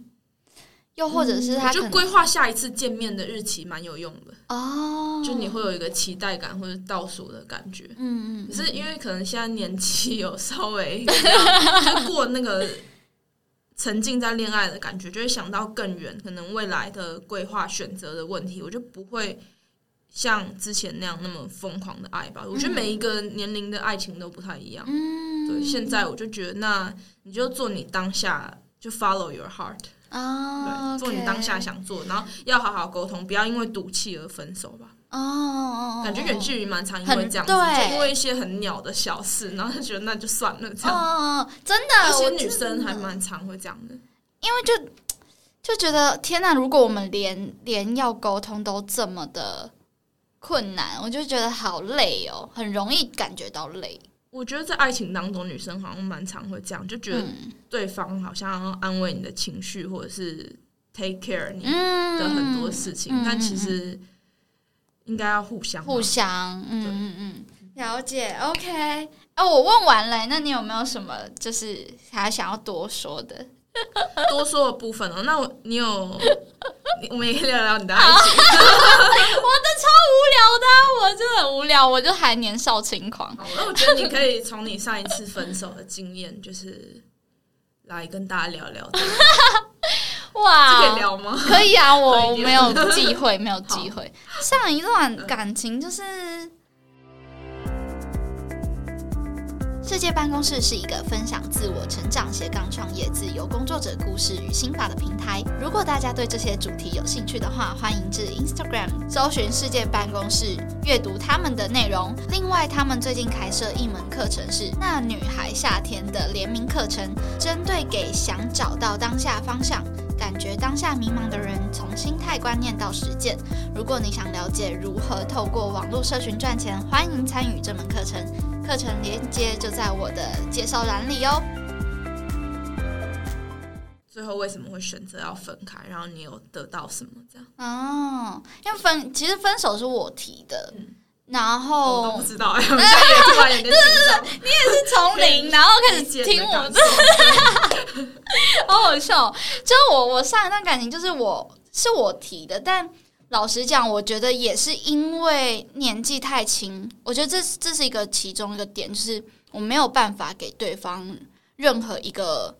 又或者是他可能我觉得规划下一次见面的日期蛮有用的，哦，就你会有一个期待感或者倒数的感觉。嗯嗯，可是因为可能现在年纪有稍微就过那个沉浸在恋爱的感觉，就会想到更远，可能未来的规划选择的问题，我就不会像之前那样那么疯狂的爱吧。我觉得每一个年龄的爱情都不太一样。嗯对，现在我就觉得，那你就做你当下，就 follow your heart，啊，对，做你当下想做，然后要好好沟通，不要因为赌气而分手吧。哦，感觉远距离蛮常因为很这样就因为一些很鸟的小事，然后就觉得那就算了这样。哦，真的，我有些女生还蛮常会这样的。因为就就觉得天哪，如果我们连连要沟通都这么的困难，我就觉得好累哦，很容易感觉到累。我觉得在爱情当中，女生好像蛮常会这样，就觉得嗯。对方好像要安慰你的情绪，或者是 take care 你嗯。的很多事情，嗯但其实应该要互相互相，嗯嗯嗯，了解。OK，哦，我问完了，那你有没有什么就是还想要多说的？多说的部分哦。那我你有，我们也可以聊聊你的爱情。我的超无聊的啊、我真的很无聊，我就还年少轻狂。好那我觉得你可以从你上一次分手的经验，就是来跟大家聊聊 哇，可以聊吗？可以啊，我没有忌讳，没有忌讳。上一段感情就是世界办公室是一个分享自我成长、斜杠创业、自由工作者故事与心法的平台。如果大家对这些主题有兴趣的话，欢迎至 Instagram 搜寻世界办公室，阅读他们的内容。另外，他们最近开设一门课程是《那女孩夏天》的联名课程，针对给想找到当下方向。感觉当下迷茫的人，从心态观念到实践。如果你想了解如何透过网络社群赚钱，欢迎参与这门课程。课程连接就在我的介绍栏里哦。最后为什么会选择要分开？然后你有得到什么？这样哦，因为分其实分手是我提的，然我后都不知道，哎，我现在也突然有点紧张。你也是从零，然后开始听我的，好好笑。就我我上一段感情就是我是我提的，但老实讲，我觉得也是因为年纪太轻，我觉得这这是一个其中一个点，就是我没有办法给对方任何一个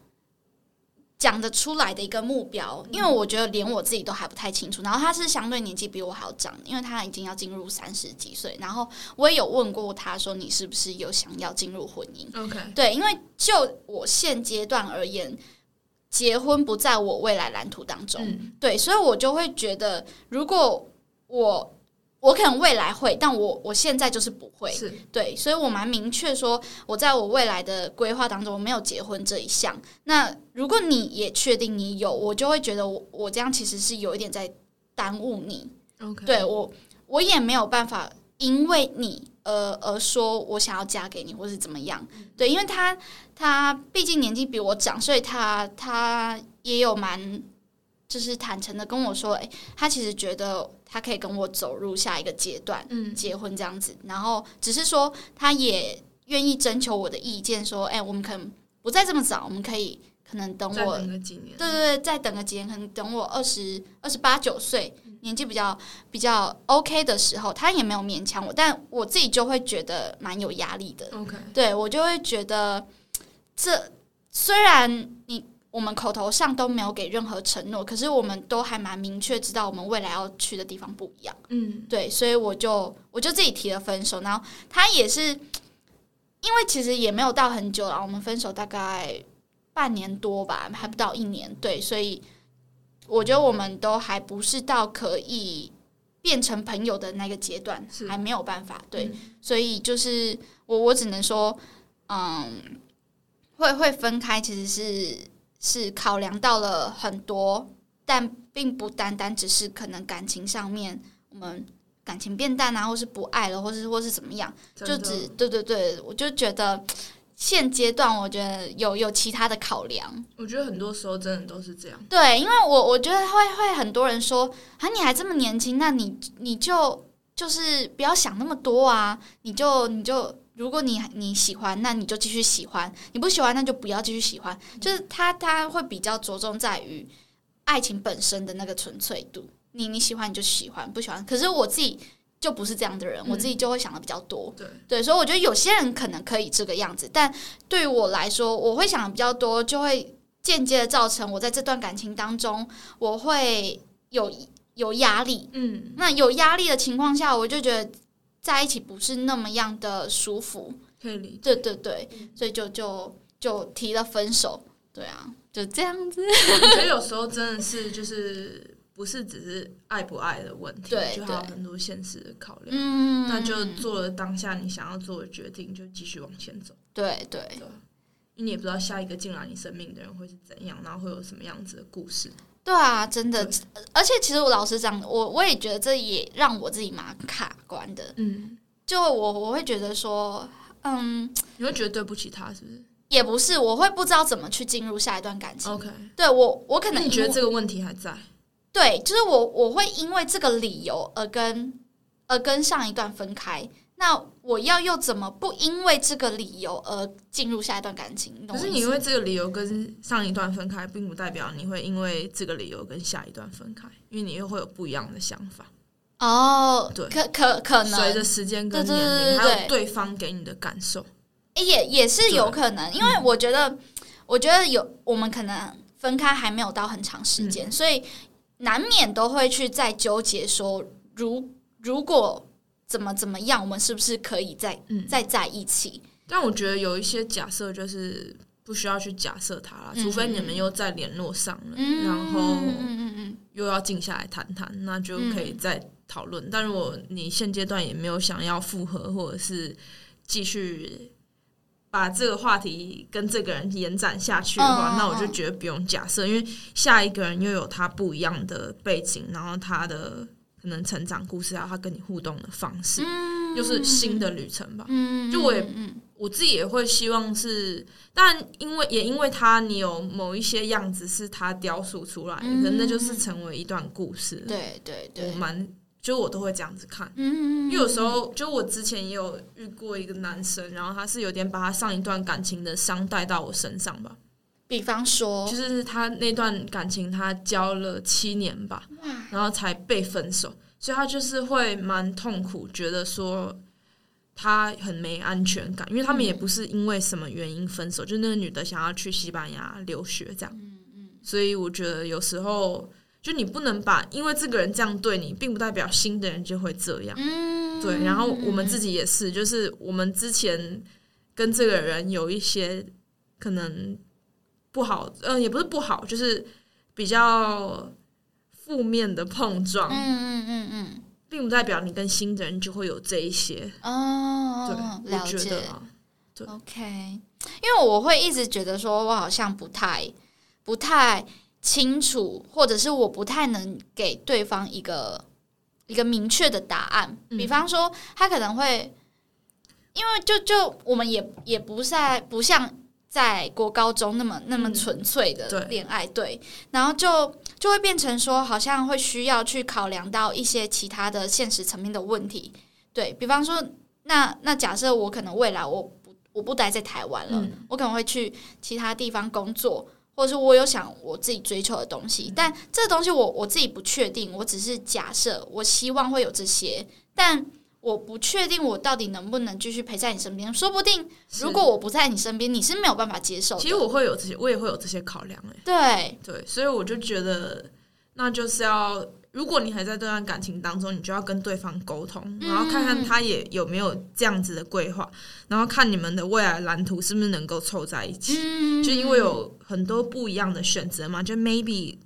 讲得出来的一个目标，因为我觉得连我自己都还不太清楚。然后他是相对年纪比我还要长，因为他已经要进入三十几岁。然后我也有问过他说：“你是不是有想要进入婚姻？” OK，对，因为就我现阶段而言，结婚不在我未来蓝图当中。嗯对，所以我就会觉得，如果我我可能未来会，但我我现在就是不会。是对，所以我蛮明确说，我在我未来的规划当中，我没有结婚这一项。那如果你也确定你有，我就会觉得我我这样其实是有一点在耽误你。OK，对我，我也没有办法因为你而而说我想要嫁给你，或是怎么样。对，因为他他毕竟年纪比我长，所以他他也有蛮就是坦诚的跟我说，诶，他其实觉得他可以跟我走入下一个阶段，嗯结婚这样子。然后只是说他也愿意征求我的意见，说，哎、我们可能不再这么早，我们可以可能等我等个几年。对对对，再等个几年，可能等我二十二十八九岁，年纪比较比较 OK 的时候，他也没有勉强我，但我自己就会觉得蛮有压力的。OK，对我就会觉得，这虽然你我们口头上都没有给任何承诺，可是我们都还蛮明确知道我们未来要去的地方不一样。嗯对，所以我就我就自己提了分手，然后他也是，因为其实也没有到很久了，我们分手大概半年多吧，还不到一年，对，所以我觉得我们都还不是到可以变成朋友的那个阶段，还没有办法，对，嗯。所以就是我我只能说，嗯，会会分开其实是是考量到了很多，但并不单单只是可能感情上面我们感情变淡啊，或是不爱了，或是或是怎么样，就只对对对，我就觉得现阶段我觉得有有其他的考量，我觉得很多时候真的都是这样。对，因为我我觉得会会很多人说啊，你还这么年轻，那你你就就是不要想那么多啊，你就你就如果你你喜欢，那你就继续喜欢；你不喜欢，那就不要继续喜欢。就是他他会比较着重在于爱情本身的那个纯粹度，你你喜欢你就喜欢，不喜欢。可是我自己就不是这样的人，我自己就会想的比较多。对，对，所以我觉得有些人可能可以这个样子，但对于我来说，我会想的比较多，就会间接的造成我在这段感情当中，我会有有压力。嗯，那有压力的情况下，我就觉得在一起不是那么样的舒服。可以理解。对对对，所以就就就提了分手。对啊，就这样子。我觉得有时候真的是就是不是只是爱不爱的问题，就还有很多现实的考量。嗯，那就做了当下你想要做的决定，就继续往前走。对对因为你也不知道下一个进来你生命的人会是怎样，然后会有什么样子的故事。对啊，真的。而且其实我老实讲，我我也觉得这也让我自己蛮卡关的。嗯，就我我会觉得说，嗯，你会觉得对不起他，是不是也不是，我会不知道怎么去进入下一段感情。？OK，对我，我可能你觉得这个问题还在？对，就是我我会因为这个理由而跟而跟上一段分开。那我要又怎么不因为这个理由而进入下一段感情？可是你因为这个理由跟上一段分开，并不代表你会因为这个理由跟下一段分开，因为你又会有不一样的想法。哦，对可可可能随着时间跟年龄，还有对方给你的感受，诶也也是有可能，因为我觉得，我觉得有我们可能分开还没有到很长时间，所以难免都会去再纠结说，如如果怎么怎么样，我们是不是可以再嗯，再在一起？但我觉得有一些假设就是不需要去假设它了，嗯除非你们又再联络上了，嗯然后嗯嗯嗯又要静下来谈谈，那就可以再讨论。但如果你现阶段也没有想要复合，或者是继续把这个话题跟这个人延展下去的话，那我就觉得不用假设，因为下一个人又有他不一样的背景，然后他的可能成长故事，还有他跟你互动的方式，嗯，又是新的旅程吧。嗯，就我也嗯我自己也会希望是，但因为也因为他，你有某一些样子是他雕塑出来的，那就是成为一段故事。对对我对，蛮就我都会这样子看，嗯，因为有时候就我之前也有遇过一个男生，然后他是有点把他上一段感情的伤带到我身上吧，比方说。就，是他那段感情他交了七年吧，然后才被分手，所以他就是会蛮痛苦，觉得说。他很没安全感，因为他们也不是因为什么原因分手，就那个女的想要去西班牙留学这样，嗯嗯。所以我觉得有时候就你不能把因为这个人这样对你，并不代表新的人就会这样。嗯，对，然后我们自己也是，就是我们之前跟这个人有一些可能不好，嗯、也不是不好，就是比较负面的碰撞，嗯嗯嗯嗯，并不代表你跟新的人就会有这一些。哦，对，我觉得啊，OK，因为我会一直觉得说，我好像不太不太清楚，或者是我不太能给对方一个一个明确的答案。嗯比方说，他可能会，因为就就我们也也不在不像在国高中那么那么嗯纯粹的恋爱，对，然后就就会变成说，好像会需要去考量到一些其他的现实层面的问题。对比方说，那那假设我可能未来我不我不待在台湾了，嗯我可能会去其他地方工作，或者是我有想我自己追求的东嗯西，但这东西我我自己不确定，我只是假设，我希望会有这些，但我不确定我到底能不能继续陪在你身边，说不定如果我不在你身边，你是没有办法接受的。其实我会有这些，我也会有这些考量哎、对，对，所以我就觉得，那就是要，如果你还在这段感情当中，你就要跟对方沟通，然后看看他也有没有这样子的规划，然后看你们的未来蓝图是不是能够凑在一起。嗯。就因为有很多不一样的选择嘛，就 maybe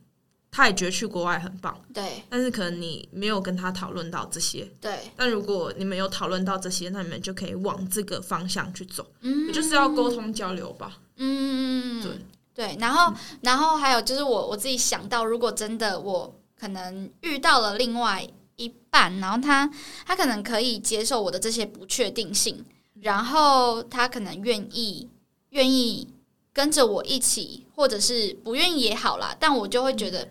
他也觉得去国外很棒，对。但是可能你没有跟他讨论到这些。对，但如果你们有讨论到这些，那你们就可以往这个方向去走，嗯。就是要沟通交流吧。嗯，对。对，然后然后还有就是我我自己想到，如果真的我可能遇到了另外一半，然后他他可能可以接受我的这些不确定性，然后他可能愿意愿意跟着我一起，或者是不愿意也好啦，但我就会觉得。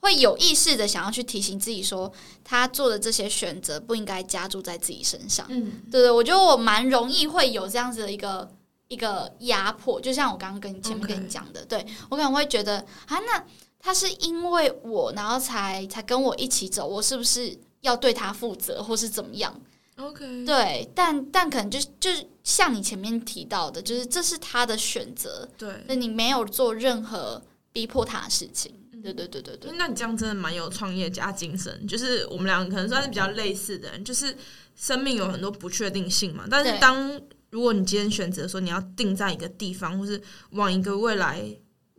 会有意识的想要去提醒自己说，他做的这些选择不应该加注在自己身上。嗯，对对，我觉得我蛮容易会有这样子的一个一个压迫，就像我刚刚跟你前面跟你讲的对我可能会觉得啊，那他是因为我，然后才才跟我一起走，我是不是要对他负责，或是怎么样？OK，对，但但可能就是就是像你前面提到的，就是这是他的选择，对，那你没有做任何逼迫他的事情。对对对对对，那你这样真的蛮有创业家精神，就是我们两个可能算是比较类似的人，就是生命有很多不确定性嘛。但是对当如果你今天选择说你要定在一个地方，或是往一个未来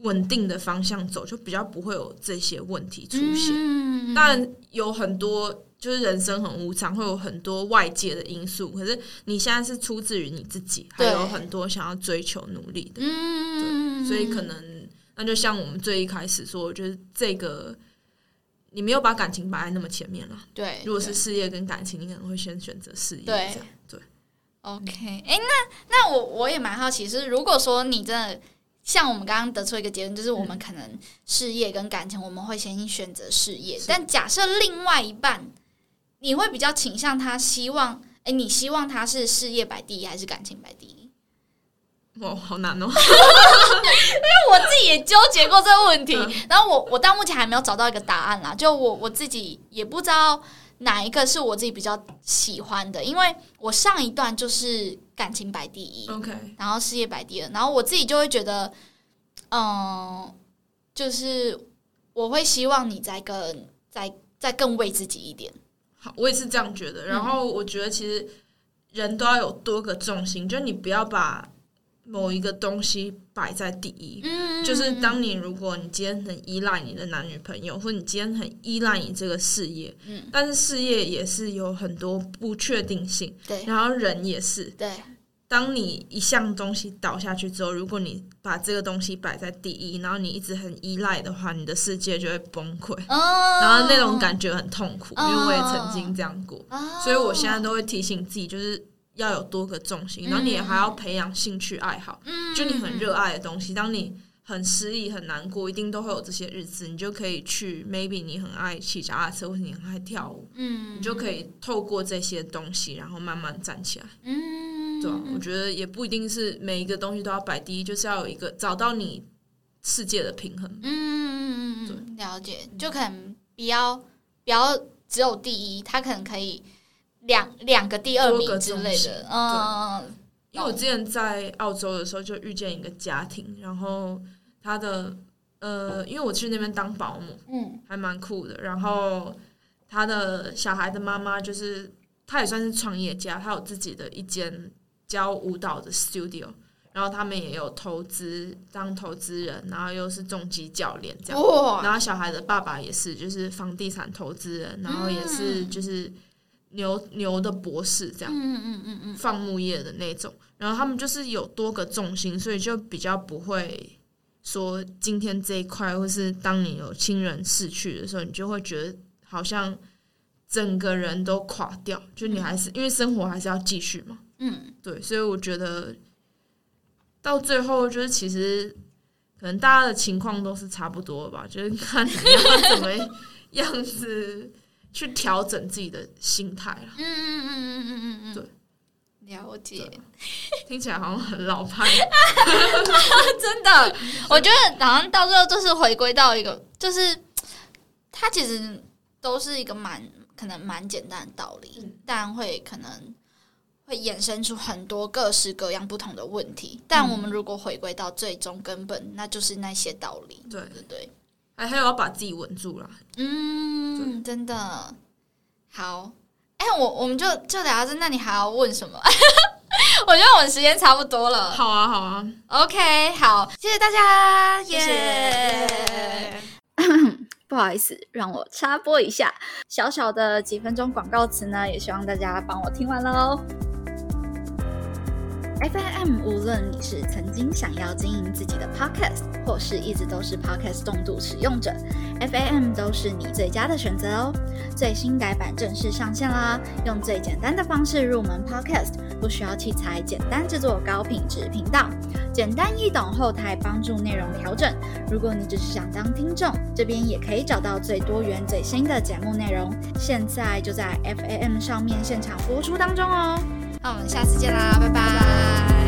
稳定的方向走，就比较不会有这些问题出现。嗯当然有很多。就是人生很无常，会有很多外界的因素。可是你现在是出自于你自己，还有很多想要追求、努力的。嗯，所以可能那就像我们最一开始说，就是这个你没有把感情摆在那么前面了。对，如果是事业跟感情，你可能会先选择事业。对对，OK，哎、那那我我也蛮好奇，是如果说你真的像我们刚刚得出一个结论，就是我们可能事业跟感情，我们会先选择事业。但假设另外一半，你会比较倾向他希望，哎、你希望他是事业摆第一还是感情摆第一？哇，好难哦。因为我自己也纠结过这个问题，嗯然后我我到目前还没有找到一个答案啦。就我我自己也不知道哪一个是我自己比较喜欢的，因为我上一段就是感情摆第一，OK，然后事业摆第二，然后我自己就会觉得，嗯，就是我会希望你再更再再更为自己一点，好，我也是这样觉得。然后我觉得其实人都要有多个重心，就你不要把某一个东西摆在第一。嗯，就是当你如果你今天很依赖你的男女朋友，或你今天很依赖你这个事业，嗯，但是事业也是有很多不确定性，对。然后人也是。对，当你一项东西倒下去之后，如果你把这个东西摆在第一，然后你一直很依赖的话，你的世界就会崩溃，哦，然后那种感觉很痛苦，哦因为我也曾经这样过，哦，所以我现在都会提醒自己，就是要有多个重心，然后你也还要培养兴趣爱好，嗯，就你很热爱的东西，当你很失意、很难过，一定都会有这些日子，你就可以去，maybe 你很爱骑脚踏车，或者你很爱跳舞，嗯，你就可以透过这些东西，然后慢慢站起来。嗯，对啊，我觉得也不一定是每一个东西都要摆第一，就是要有一个找到你世界的平衡。嗯嗯嗯嗯，了解，就可能比较比较只有第一，他可能可以两两个第二个名之类的，嗯，因为我之前在澳洲的时候就遇见一个家庭，然后他的呃，因为我去那边当保姆，嗯还蛮酷的。然后他的小孩的妈妈就是，他也算是创业家，他有自己的一间教舞蹈的 studio，然后他们也有投资当投资人，然后又是重击教练这样。然后小孩的爸爸也是，就是房地产投资人，然后也是嗯就是牛牛的博士这样。嗯嗯嗯嗯放牧业的那种，然后他们就是有多个重心，所以就比较不会说今天这一块，或是当你有亲人逝去的时候，你就会觉得好像整个人都垮掉，就你还是因为生活还是要继续嘛，嗯。对，所以我觉得到最后就是其实可能大家的情况都是差不多吧，就是看你要怎么样子去调整自己的心态嗯。嗯嗯嗯嗯嗯嗯，对，了解，听起来好像很老派。真的，我觉得好像到最后就是回归到一个，就是它其实都是一个蛮可能蛮简单的道理，嗯但会可能会衍生出很多各式各样不同的问题。但我们如果回归到最终根本，那就是那些道理，对对对？还还有要把自己稳住啦。嗯，真的好。哎、我我们就就聊到这，那你还要问什么？我觉得我们时间差不多了。好啊，好啊，OK，好，谢谢大家，谢耶谢。不好意思，让我插播一下小小的几分钟广告词呢，也希望大家帮我听完喽。FAM，无论你是曾经想要经营自己的 Podcast，或是一直都是 Podcast 重度使用者，FAM 都是你最佳的选择哦。最新改版正式上线啦！用最简单的方式入门 Podcast，不需要器材，简单制作高品质频道，简单易懂，后台帮助内容调整。如果你只是想当听众，这边也可以找到最多元、最新的节目内容。现在就在 FAM 上面现场播出当中哦。那我们下次见啦，拜拜。